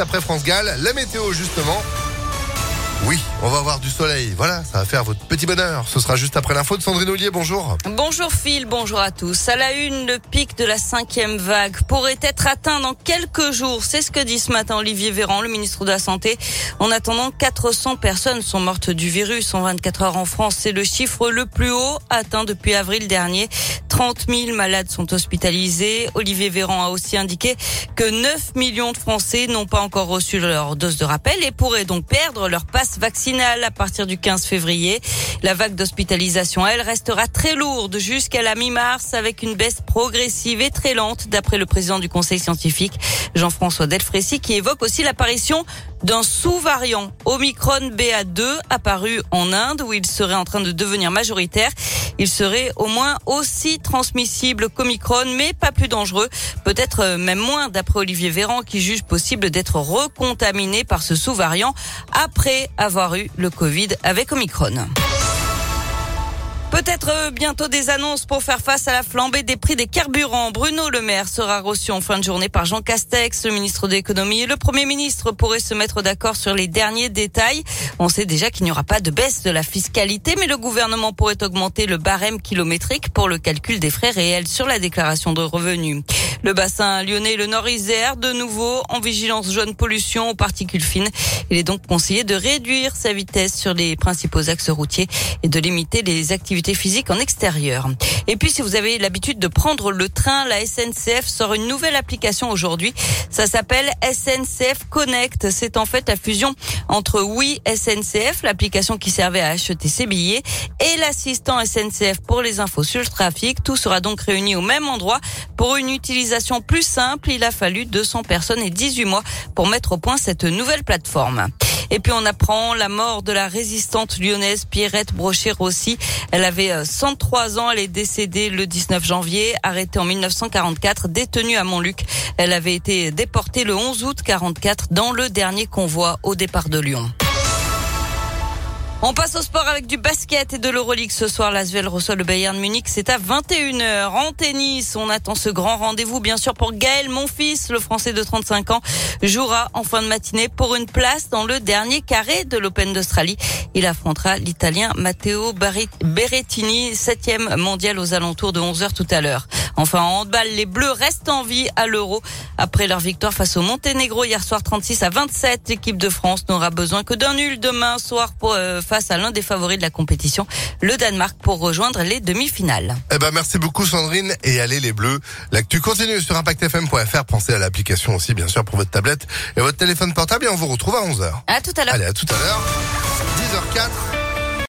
Après France Gall, la météo justement. Oui, on va avoir du soleil. Voilà, ça va faire votre petit bonheur. Ce sera juste après l'info de Sandrine Ollier. Bonjour. Bonjour Phil, bonjour à tous. À la une, le pic de la cinquième vague pourrait être atteint dans quelques jours. C'est ce que dit ce matin Olivier Véran, le ministre de la Santé. En attendant, 400 personnes sont mortes du virus en 24 heures en France. C'est le chiffre le plus haut atteint depuis avril dernier. 30 000 malades sont hospitalisés. Olivier Véran a aussi indiqué que 9 millions de Français n'ont pas encore reçu leur dose de rappel et pourraient donc perdre leur passe vaccinale à partir du 15 février. La vague d'hospitalisation, elle, restera très lourde jusqu'à la mi-mars avec une baisse progressive et très lente d'après le président du conseil scientifique, Jean-François Delfrécy, qui évoque aussi l'apparition d'un sous-variant Omicron BA2 apparu en Inde où il serait en train de devenir majoritaire. Il serait au moins aussi transmissible qu'Omicron, mais pas plus dangereux. Peut-être euh, même moins, d'après Olivier Véran, qui juge possible d'être recontaminé par ce sous-variant après avoir eu le Covid avec Omicron. Peut-être euh, bientôt des annonces pour faire face à la flambée des prix des carburants. Bruno Le Maire sera reçu en fin de journée par Jean Castex, le ministre de l'économie et le premier ministre pourrait se mettre d'accord sur les derniers détails. On sait déjà qu'il n'y aura pas de baisse de la fiscalité, mais le gouvernement pourrait augmenter le barème kilométrique pour le calcul des frais réels sur la déclaration de revenus. Le bassin lyonnais et le Nord-Isère, de nouveau en vigilance jaune pollution aux particules fines. Il est donc conseillé de réduire sa vitesse sur les principaux axes routiers et de limiter les activités physiques en extérieur. Et puis, si vous avez l'habitude de prendre le train, la SNCF sort une nouvelle application aujourd'hui. Ça s'appelle SNCF Connect. C'est en fait la fusion entre Oui SNCF, l'application qui servait à acheter ses billets, et l'assistant SNCF pour les infos sur le trafic. Tout sera donc réuni au même endroit pour une utilisation plus simple. Il a fallu 200 personnes et 18 mois pour mettre au point cette nouvelle plateforme. Et puis on apprend la mort de la résistante lyonnaise Pierrette Brochet-Rossi. Elle avait 103 ans, elle est décédée le 19 janvier, arrêtée en 1944, détenue à Montluc. Elle avait été déportée le 11 août 44 dans le dernier convoi au départ de Lyon. On passe au sport avec du basket et de l'Euroleague ce soir. L'Asvel reçoit le Bayern Munich. C'est à 21h. En tennis, on attend ce grand rendez-vous, bien sûr, pour Gaël, mon fils, le français de 35 ans, jouera en fin de matinée pour une place dans le dernier carré de l'Open d'Australie. Il affrontera l'Italien Matteo Berrettini, septième mondial aux alentours de 11h tout à l'heure. Enfin, en handball, les Bleus restent en vie à l'Euro. Après leur victoire face au Monténégro hier soir 36 à 27, l'équipe de France n'aura besoin que d'un nul demain soir pour, euh, face à l'un des favoris de la compétition, le Danemark, pour rejoindre les demi-finales. Eh ben, merci beaucoup Sandrine et allez les Bleus. L'actu continue sur impactfm.fr. Pensez à l'application aussi, bien sûr, pour votre tablette et votre téléphone portable et on vous retrouve à 11h. À tout à l'heure. Allez, à tout à l'heure.